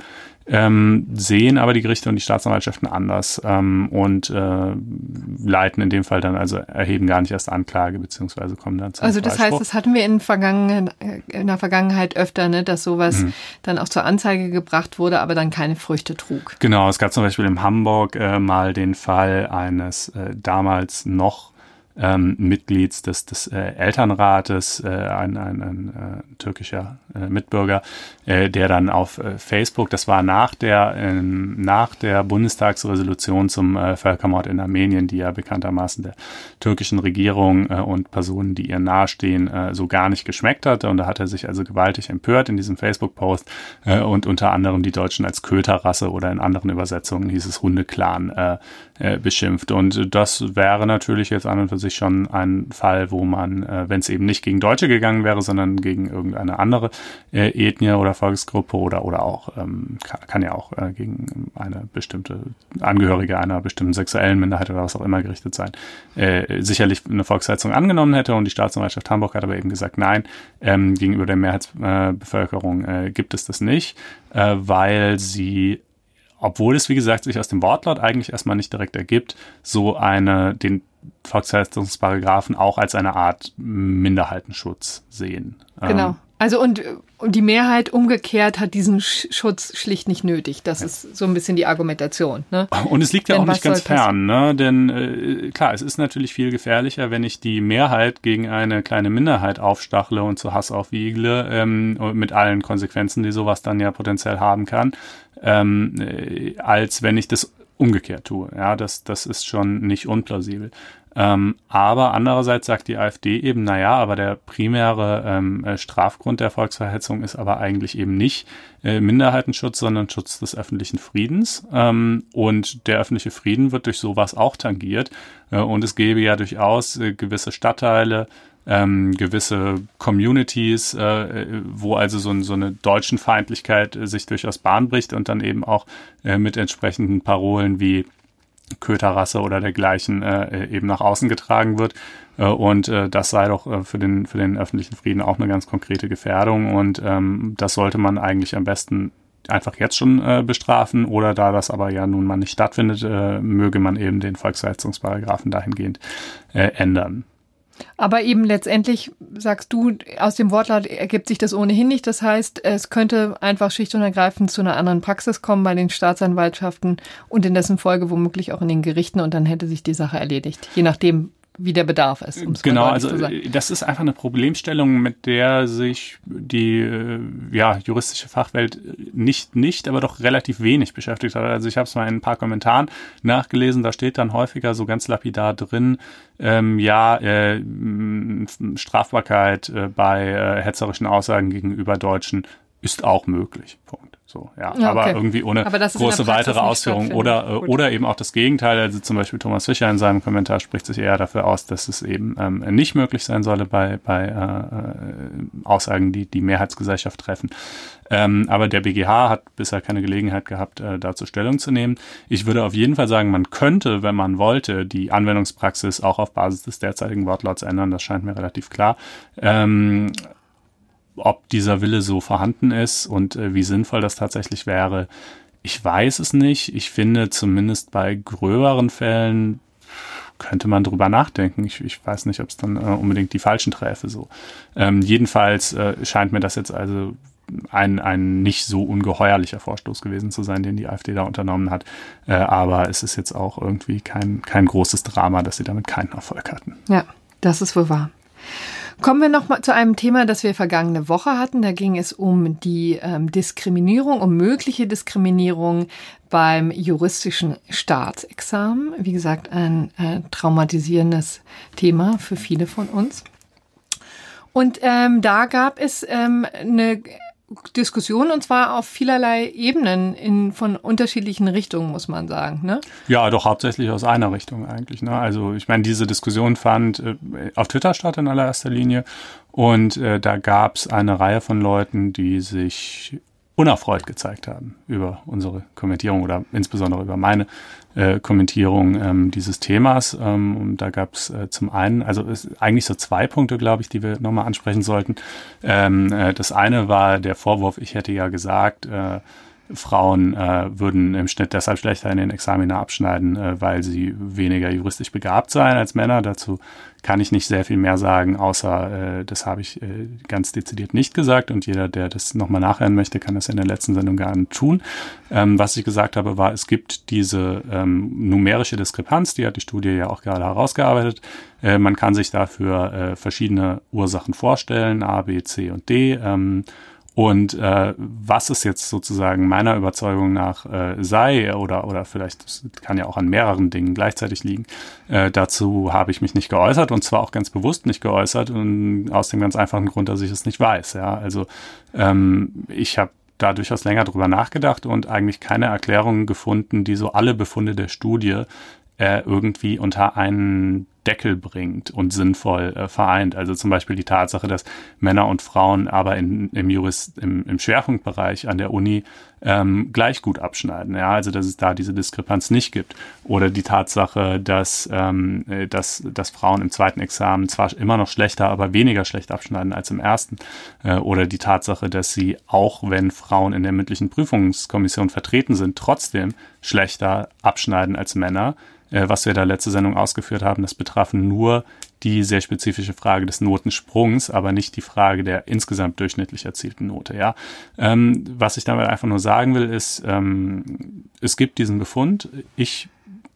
B: ähm, sehen aber die Gerichte und die Staatsanwaltschaften anders ähm, und äh, leiten in dem Fall dann also erheben gar nicht erst Anklage beziehungsweise kommen dann
C: zum Also das heißt, das hatten wir in, Vergangen, in der Vergangenheit öfter, ne, dass sowas mhm. dann auch zur Anzeige gebracht wurde, aber dann keine Früchte trug.
B: Genau, es gab zum Beispiel in Hamburg äh, mal den Fall eines äh, damals noch ähm, Mitglieds des, des äh, Elternrates, äh, ein, ein, ein äh, türkischer äh, Mitbürger, äh, der dann auf äh, Facebook, das war nach der, ähm, nach der Bundestagsresolution zum äh, Völkermord in Armenien, die ja bekanntermaßen der türkischen Regierung äh, und Personen, die ihr nahestehen, äh, so gar nicht geschmeckt hatte. Und da hat er sich also gewaltig empört in diesem Facebook-Post äh, und unter anderem die Deutschen als Köterrasse oder in anderen Übersetzungen hieß es Hundeclan äh, beschimpft. Und das wäre natürlich jetzt an und für sich schon ein Fall, wo man, äh, wenn es eben nicht gegen Deutsche gegangen wäre, sondern gegen irgendeine andere äh, Ethnie oder Volksgruppe oder, oder auch, ähm, kann, kann ja auch äh, gegen eine bestimmte Angehörige einer bestimmten sexuellen Minderheit oder was auch immer gerichtet sein, äh, sicherlich eine Volksheizung angenommen hätte und die Staatsanwaltschaft Hamburg hat aber eben gesagt, nein, ähm, gegenüber der Mehrheitsbevölkerung äh, gibt es das nicht, äh, weil sie obwohl es, wie gesagt, sich aus dem Wortlaut eigentlich erstmal nicht direkt ergibt, so eine, den Volksverhetzungsparagraphen auch als eine Art Minderheitenschutz sehen.
C: Genau. Ähm, Also und, und die Mehrheit umgekehrt hat diesen Schutz schlicht nicht nötig. Das ja. ist so ein bisschen die Argumentation. Ne?
B: Und es liegt ja Denn auch nicht ganz fern, ne? Denn äh, klar, es ist natürlich viel gefährlicher, wenn ich die Mehrheit gegen eine kleine Minderheit aufstachle und zu Hass aufwiegle, ähm, mit allen Konsequenzen, die sowas dann ja potenziell haben kann, ähm, äh, als wenn ich das umgekehrt tue. Ja, das, das ist schon nicht unplausibel. Ähm, aber andererseits sagt die AfD eben, naja, aber der primäre ähm, äh, Strafgrund der Volksverhetzung ist aber eigentlich eben nicht äh, Minderheitenschutz, sondern Schutz des öffentlichen Friedens. Ähm, und der öffentliche Frieden wird durch sowas auch tangiert. Äh, und es gäbe ja durchaus äh, gewisse Stadtteile, ähm, gewisse Communities, äh, wo also so, so eine deutschen Feindlichkeit äh, sich durchaus Bahn bricht und dann eben auch äh, mit entsprechenden Parolen wie Köterrasse oder dergleichen äh, eben nach außen getragen wird. Äh, und äh, das sei doch äh, für, den, für den öffentlichen Frieden auch eine ganz konkrete Gefährdung. Und ähm, das sollte man eigentlich am besten einfach jetzt schon äh, bestrafen oder da das aber ja nun mal nicht stattfindet, äh, möge man eben den Volksverhetzungsparagraphen dahingehend äh, ändern.
C: Aber eben letztendlich sagst du, aus dem Wortlaut ergibt sich das ohnehin nicht. Das heißt, es könnte einfach schlicht und ergreifend zu einer anderen Praxis kommen bei den Staatsanwaltschaften und in dessen Folge womöglich auch in den Gerichten und dann hätte sich die Sache erledigt. Je nachdem, wie der Bedarf ist.
B: Um genau, also das ist einfach eine Problemstellung, mit der sich die äh, ja, juristische Fachwelt nicht, nicht, aber doch relativ wenig beschäftigt hat. Also ich habe es mal in ein paar Kommentaren nachgelesen, da steht dann häufiger so ganz lapidar drin, ähm, ja, äh, Strafbarkeit äh, bei äh, hetzerischen Aussagen gegenüber Deutschen ist auch möglich. Punkt. So, ja, ja aber irgendwie ohne große weitere Ausführungen oder, äh, oder eben auch das Gegenteil. Also zum Beispiel Thomas Fischer in seinem Kommentar spricht sich eher dafür aus, dass es eben ähm, nicht möglich sein solle bei, bei äh, äh Aussagen, die die Mehrheitsgesellschaft treffen. Ähm, aber der BGH hat bisher keine Gelegenheit gehabt, äh, dazu Stellung zu nehmen. Ich würde auf jeden Fall sagen, man könnte, wenn man wollte, die Anwendungspraxis auch auf Basis des derzeitigen Wortlauts ändern. Das scheint mir relativ klar. Ähm, ob dieser Wille so vorhanden ist und äh, wie sinnvoll das tatsächlich wäre, ich weiß es nicht. Ich finde zumindest bei gröberen Fällen könnte man drüber nachdenken. Ich, ich weiß nicht, ob es dann äh, unbedingt die falschen träfe. So. Ähm, jedenfalls äh, scheint mir das jetzt also ein, ein nicht so ungeheuerlicher Vorstoß gewesen zu sein, den die AfD da unternommen hat. Äh, aber es ist jetzt auch irgendwie kein, kein großes Drama, dass sie damit keinen Erfolg hatten.
C: Ja, das ist wohl wahr. Kommen wir noch mal zu einem Thema, das wir vergangene Woche hatten. Da ging es um die ähm, Diskriminierung, um mögliche Diskriminierung beim juristischen Staatsexamen. Wie gesagt, ein äh, traumatisierendes Thema für viele von uns. Und ähm, da gab es ähm, eine Diskussion und zwar auf vielerlei Ebenen in, von unterschiedlichen Richtungen, muss man sagen. Ne?
B: Ja, doch hauptsächlich aus einer Richtung eigentlich. Ne? Also ich meine, diese Diskussion fand äh, auf Twitter statt in allererster Linie und äh, da gab es eine Reihe von Leuten, die sich unerfreut gezeigt haben über unsere Kommentierung oder insbesondere über meine äh, Kommentierung ähm, dieses Themas. Ähm, und da gab es äh, zum einen, also eigentlich so zwei Punkte, glaube ich, die wir nochmal ansprechen sollten. Ähm, äh, das eine war der Vorwurf, ich hätte ja gesagt, äh, Frauen äh, würden im Schnitt deshalb schlechter in den Examiner abschneiden, äh, weil sie weniger juristisch begabt seien als Männer. Dazu kann ich nicht sehr viel mehr sagen, außer äh, das habe ich äh, ganz dezidiert nicht gesagt und jeder, der das nochmal nachhören möchte, kann das in der letzten Sendung gerne tun. Ähm, was ich gesagt habe, war, es gibt diese ähm, numerische Diskrepanz, die hat die Studie ja auch gerade herausgearbeitet. Äh, man kann sich dafür äh, verschiedene Ursachen vorstellen, A, B, C und D. Ähm, und äh, was es jetzt sozusagen meiner Überzeugung nach äh, sei, oder, oder vielleicht kann ja auch an mehreren Dingen gleichzeitig liegen, äh, dazu habe ich mich nicht geäußert und zwar auch ganz bewusst nicht geäußert und aus dem ganz einfachen Grund, dass ich es nicht weiß. Ja, also ähm, ich habe da durchaus länger drüber nachgedacht und eigentlich keine Erklärungen gefunden, die so alle Befunde der Studie äh, irgendwie unter einen Deckel bringt und sinnvoll äh, vereint. Also zum Beispiel die Tatsache, dass Männer und Frauen aber in, im, Jurist, im, im Schwerpunktbereich an der Uni ähm, gleich gut abschneiden. Ja, also dass es da diese Diskrepanz nicht gibt. Oder die Tatsache, dass, ähm, äh, dass, dass Frauen im zweiten Examen zwar immer noch schlechter, aber weniger schlecht abschneiden als im ersten. Äh, oder die Tatsache, dass sie, auch wenn Frauen in der mündlichen Prüfungskommission vertreten sind, trotzdem schlechter abschneiden als Männer. Äh, was wir da letzte Sendung ausgeführt haben, das betrafen nur die sehr spezifische Frage des Notensprungs, aber nicht die Frage der insgesamt durchschnittlich erzielten Note. Ja, ähm, was ich damit einfach nur sagen will, ist, ähm, es gibt diesen Befund. Ich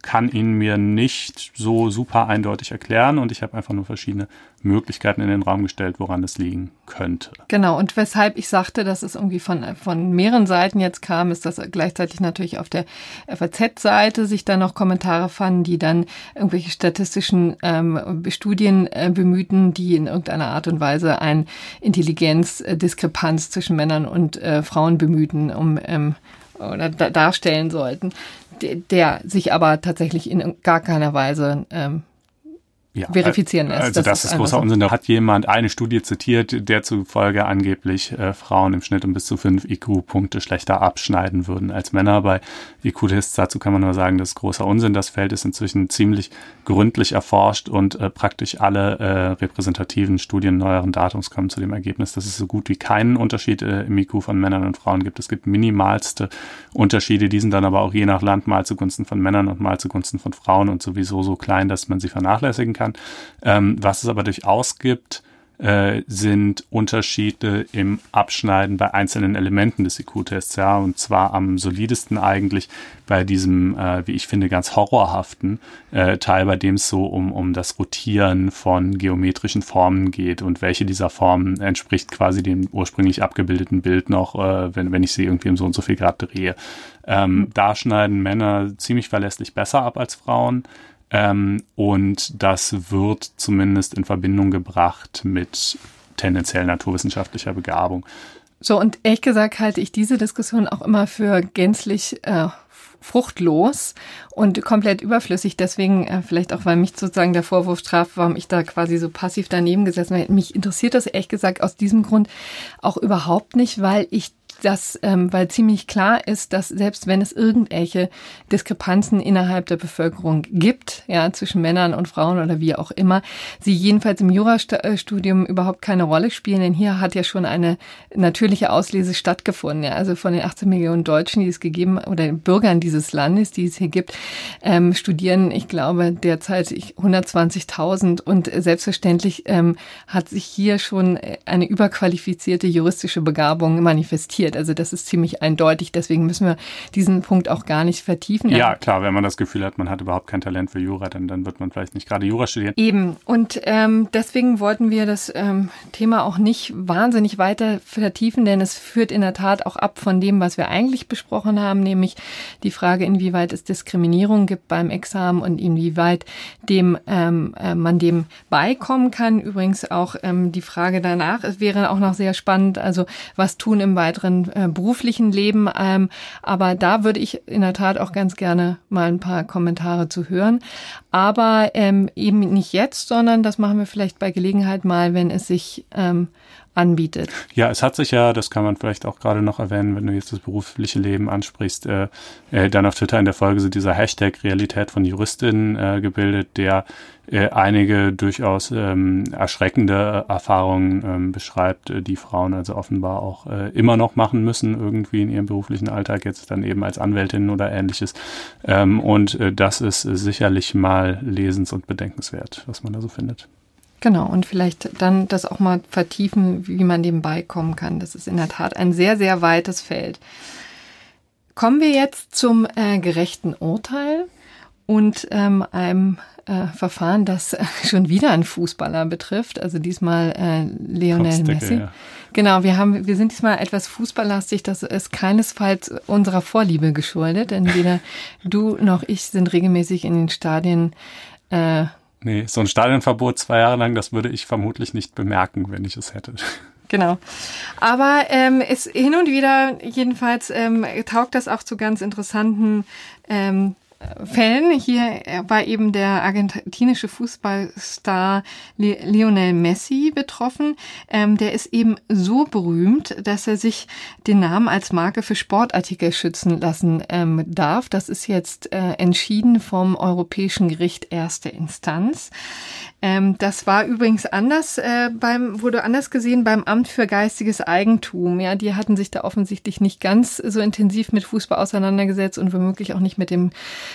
B: kann ihn mir nicht so super eindeutig erklären und ich habe einfach nur verschiedene Möglichkeiten in den Raum gestellt, woran es liegen könnte.
C: Genau, und weshalb ich sagte, dass es irgendwie von, von mehreren Seiten jetzt kam, ist, dass gleichzeitig natürlich auf der FAZ-Seite sich dann noch Kommentare fanden, die dann irgendwelche statistischen ähm, Studien äh, bemühten, die in irgendeiner Art und Weise eine Intelligenzdiskrepanz zwischen Männern und äh, Frauen bemühten, um ähm, oder da, darstellen sollten der sich aber tatsächlich in gar keiner Weise ähm, ja, verifizieren lässt.
B: Also das, das ist großer so. Unsinn. Da hat jemand eine Studie zitiert, der zufolge angeblich äh, Frauen im Schnitt um bis zu fünf IQ-Punkte schlechter abschneiden würden als Männer. Bei IQ-Tests dazu kann man nur sagen, das ist großer Unsinn. Das Feld ist inzwischen ziemlich gründlich erforscht und äh, praktisch alle äh, repräsentativen Studien neueren Datums kommen zu dem Ergebnis, dass es so gut wie keinen Unterschied äh, im IQ von Männern und Frauen gibt. Es gibt minimalste Unterschiede, die sind dann aber auch je nach Land mal zugunsten von Männern und mal zugunsten von Frauen und sowieso so klein, dass man sie vernachlässigen kann kann. Ähm, was es aber durchaus gibt, äh, sind Unterschiede im Abschneiden bei einzelnen Elementen des IQ-Tests, ja, und zwar am solidesten eigentlich bei diesem, äh, wie ich finde, ganz horrorhaften äh, Teil, bei dem es so um, um das Rotieren von geometrischen Formen geht und welche dieser Formen entspricht quasi dem ursprünglich abgebildeten Bild noch, äh, wenn, wenn ich sie irgendwie um so und so viel Grad drehe. Ähm, mhm. Da schneiden Männer ziemlich verlässlich besser ab als Frauen. Ähm, und das wird zumindest in Verbindung gebracht mit tendenziell naturwissenschaftlicher Begabung.
C: So, und ehrlich gesagt halte ich diese Diskussion auch immer für gänzlich äh, fruchtlos und komplett überflüssig. Deswegen äh, vielleicht auch, weil mich sozusagen der Vorwurf traf, warum ich da quasi so passiv daneben gesessen habe. Mich interessiert das ehrlich gesagt aus diesem Grund auch überhaupt nicht, weil ich dass, ähm, weil ziemlich klar ist, dass selbst wenn es irgendwelche Diskrepanzen innerhalb der Bevölkerung gibt, ja, zwischen Männern und Frauen oder wie auch immer, sie jedenfalls im Jurastudium überhaupt keine Rolle spielen, denn hier hat ja schon eine natürliche Auslese stattgefunden. Ja. Also von den 18 Millionen Deutschen, die es gegeben, oder Bürgern dieses Landes, die es hier gibt, ähm, studieren, ich glaube, derzeit 120.000 und selbstverständlich ähm, hat sich hier schon eine überqualifizierte juristische Begabung manifestiert passiert. Also das ist ziemlich eindeutig. Deswegen müssen wir diesen Punkt auch gar nicht vertiefen.
B: Ja, klar, wenn man das Gefühl hat, man hat überhaupt kein Talent für Jura, dann, dann wird man vielleicht nicht gerade Jura studieren.
C: Eben. Und ähm, deswegen wollten wir das ähm, Thema auch nicht wahnsinnig weiter vertiefen, denn es führt in der Tat auch ab von dem, was wir eigentlich besprochen haben, nämlich die Frage, inwieweit es Diskriminierung gibt beim Examen und inwieweit dem ähm, äh, man dem beikommen kann. Übrigens auch ähm, die Frage danach es wäre auch noch sehr spannend. Also was tun im weiteren äh, beruflichen Leben. Ähm, aber da würde ich in der Tat auch ganz gerne mal ein paar Kommentare zu hören. Aber ähm, eben nicht jetzt, sondern das machen wir vielleicht bei Gelegenheit mal, wenn es sich ähm, anbietet.
B: Ja, es hat sich ja, das kann man vielleicht auch gerade noch erwähnen, wenn du jetzt das berufliche Leben ansprichst, äh, äh, dann auf Twitter in der Folge so dieser Hashtag Realität von Juristinnen äh, gebildet, der äh, einige durchaus ähm, erschreckende Erfahrungen ähm, beschreibt, äh, die Frauen also offenbar auch äh, immer noch machen müssen, irgendwie in ihrem beruflichen Alltag, jetzt dann eben als Anwältin oder ähnliches. Ähm, und äh, das ist sicherlich mal lesens- und bedenkenswert, was man da so findet.
C: Genau, und vielleicht dann das auch mal vertiefen, wie man dem beikommen kann. Das ist in der Tat ein sehr, sehr weites Feld. Kommen wir jetzt zum äh, gerechten Urteil und ähm, einem äh, Verfahren, das äh, [laughs] schon wieder einen Fußballer betrifft, also diesmal äh, Lionel Messi. Ja. Genau, wir haben, wir sind diesmal etwas fußballlastig, das ist keinesfalls unserer Vorliebe geschuldet, denn weder du noch ich sind regelmäßig in den Stadien
B: äh, Nee, so ein Stadionverbot zwei Jahre lang, das würde ich vermutlich nicht bemerken, wenn ich es hätte.
C: Genau. Aber ähm, es hin und wieder jedenfalls ähm, taugt das auch zu ganz interessanten ähm, Fällen. Hier war eben der argentinische Fußballstar Lionel Messi betroffen. Ähm, der ist eben so berühmt, dass er sich den Namen als Marke für Sportartikel schützen lassen ähm, darf. Das ist jetzt äh, entschieden vom Europäischen Gericht erster Instanz. Ähm, das war übrigens anders äh, beim, wurde anders gesehen beim Amt für geistiges Eigentum. Ja, die hatten sich da offensichtlich nicht ganz so intensiv mit Fußball auseinandergesetzt und womöglich auch nicht mit dem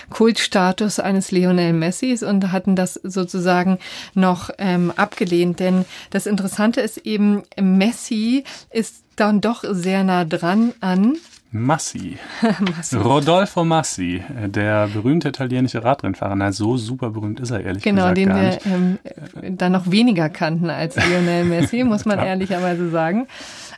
C: Kultstatus eines Lionel Messis und hatten das sozusagen noch ähm, abgelehnt. Denn das Interessante ist eben, Messi ist dann doch sehr nah dran an
B: Massi. [laughs] Massi. Rodolfo Massi, der berühmte italienische Radrennfahrer. Na, so super berühmt ist er ehrlich
C: genau,
B: gesagt.
C: Genau,
B: den
C: wir ähm, dann noch weniger kannten als Lionel Messi, muss man [laughs] ehrlicherweise sagen.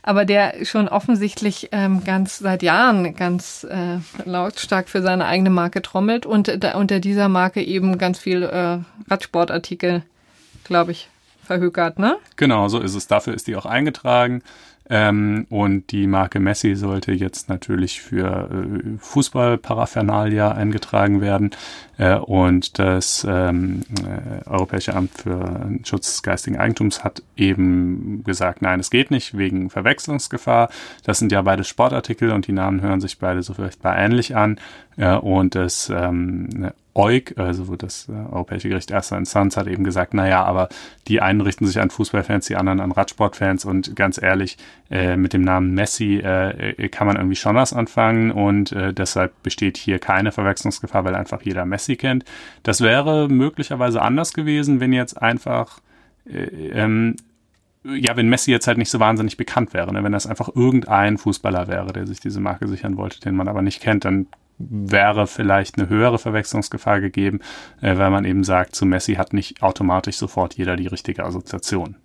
C: Aber der schon offensichtlich ähm, ganz seit Jahren ganz äh, lautstark für seine eigene Marke trommelt und da, unter dieser Marke eben ganz viel äh, Radsportartikel, glaube ich, verhökert, ne?
B: Genau, so ist es. Dafür ist die auch eingetragen. Ähm, und die Marke Messi sollte jetzt natürlich für äh, Fußballparaphernalia eingetragen werden. Äh, und das ähm, äh, Europäische Amt für Schutz geistigen Eigentums hat eben gesagt, nein, es geht nicht wegen Verwechslungsgefahr. Das sind ja beide Sportartikel und die Namen hören sich beide so furchtbar ähnlich an. Äh, und das ähm, EUG, also das äh, Europäische Gericht erster Instanz, hat eben gesagt, naja, aber die einen richten sich an Fußballfans, die anderen an Radsportfans und ganz ehrlich, äh, mit dem Namen Messi äh, äh, kann man irgendwie schon was anfangen und äh, deshalb besteht hier keine Verwechslungsgefahr, weil einfach jeder Messi kennt. Das wäre möglicherweise anders gewesen, wenn jetzt einfach äh, ähm, ja, wenn Messi jetzt halt nicht so wahnsinnig bekannt wäre, ne? wenn das einfach irgendein Fußballer wäre, der sich diese Marke sichern wollte, den man aber nicht kennt, dann wäre vielleicht eine höhere Verwechslungsgefahr gegeben, äh, weil man eben sagt, zu Messi hat nicht automatisch sofort jeder die richtige Assoziation.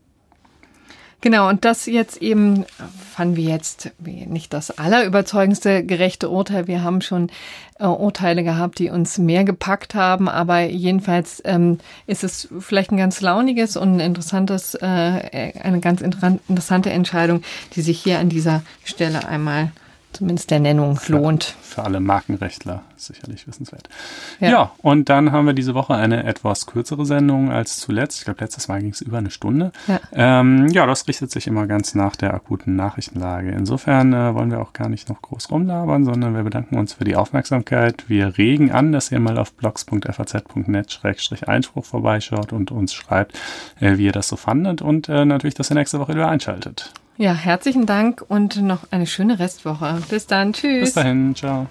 C: Genau, und das jetzt eben fanden wir jetzt nicht das allerüberzeugendste gerechte Urteil. Wir haben schon äh, Urteile gehabt, die uns mehr gepackt haben, aber jedenfalls ähm, ist es vielleicht ein ganz launiges und ein interessantes, äh, eine ganz interessante Entscheidung, die sich hier an dieser Stelle einmal zumindest der Nennung
B: für,
C: lohnt.
B: Für alle Markenrechtler sicherlich wissenswert. Ja. ja. und dann haben wir diese Woche eine etwas kürzere Sendung als zuletzt. Ich glaube, letztes Mal ging es über eine Stunde. Ja. Ähm, ja, das richtet sich immer ganz nach der akuten Nachrichtenlage. Insofern äh, wollen wir auch gar nicht noch groß rumlabern, sondern wir bedanken uns für die Aufmerksamkeit. Wir regen an, dass ihr mal auf blogs.faz.net-einspruch vorbeischaut und uns schreibt, äh, wie ihr das so fandet und äh, natürlich, dass ihr nächste Woche wieder einschaltet.
C: Ja, herzlichen Dank und noch eine schöne Restwoche. Bis dann. Tschüss.
B: Bis dahin. Ciao.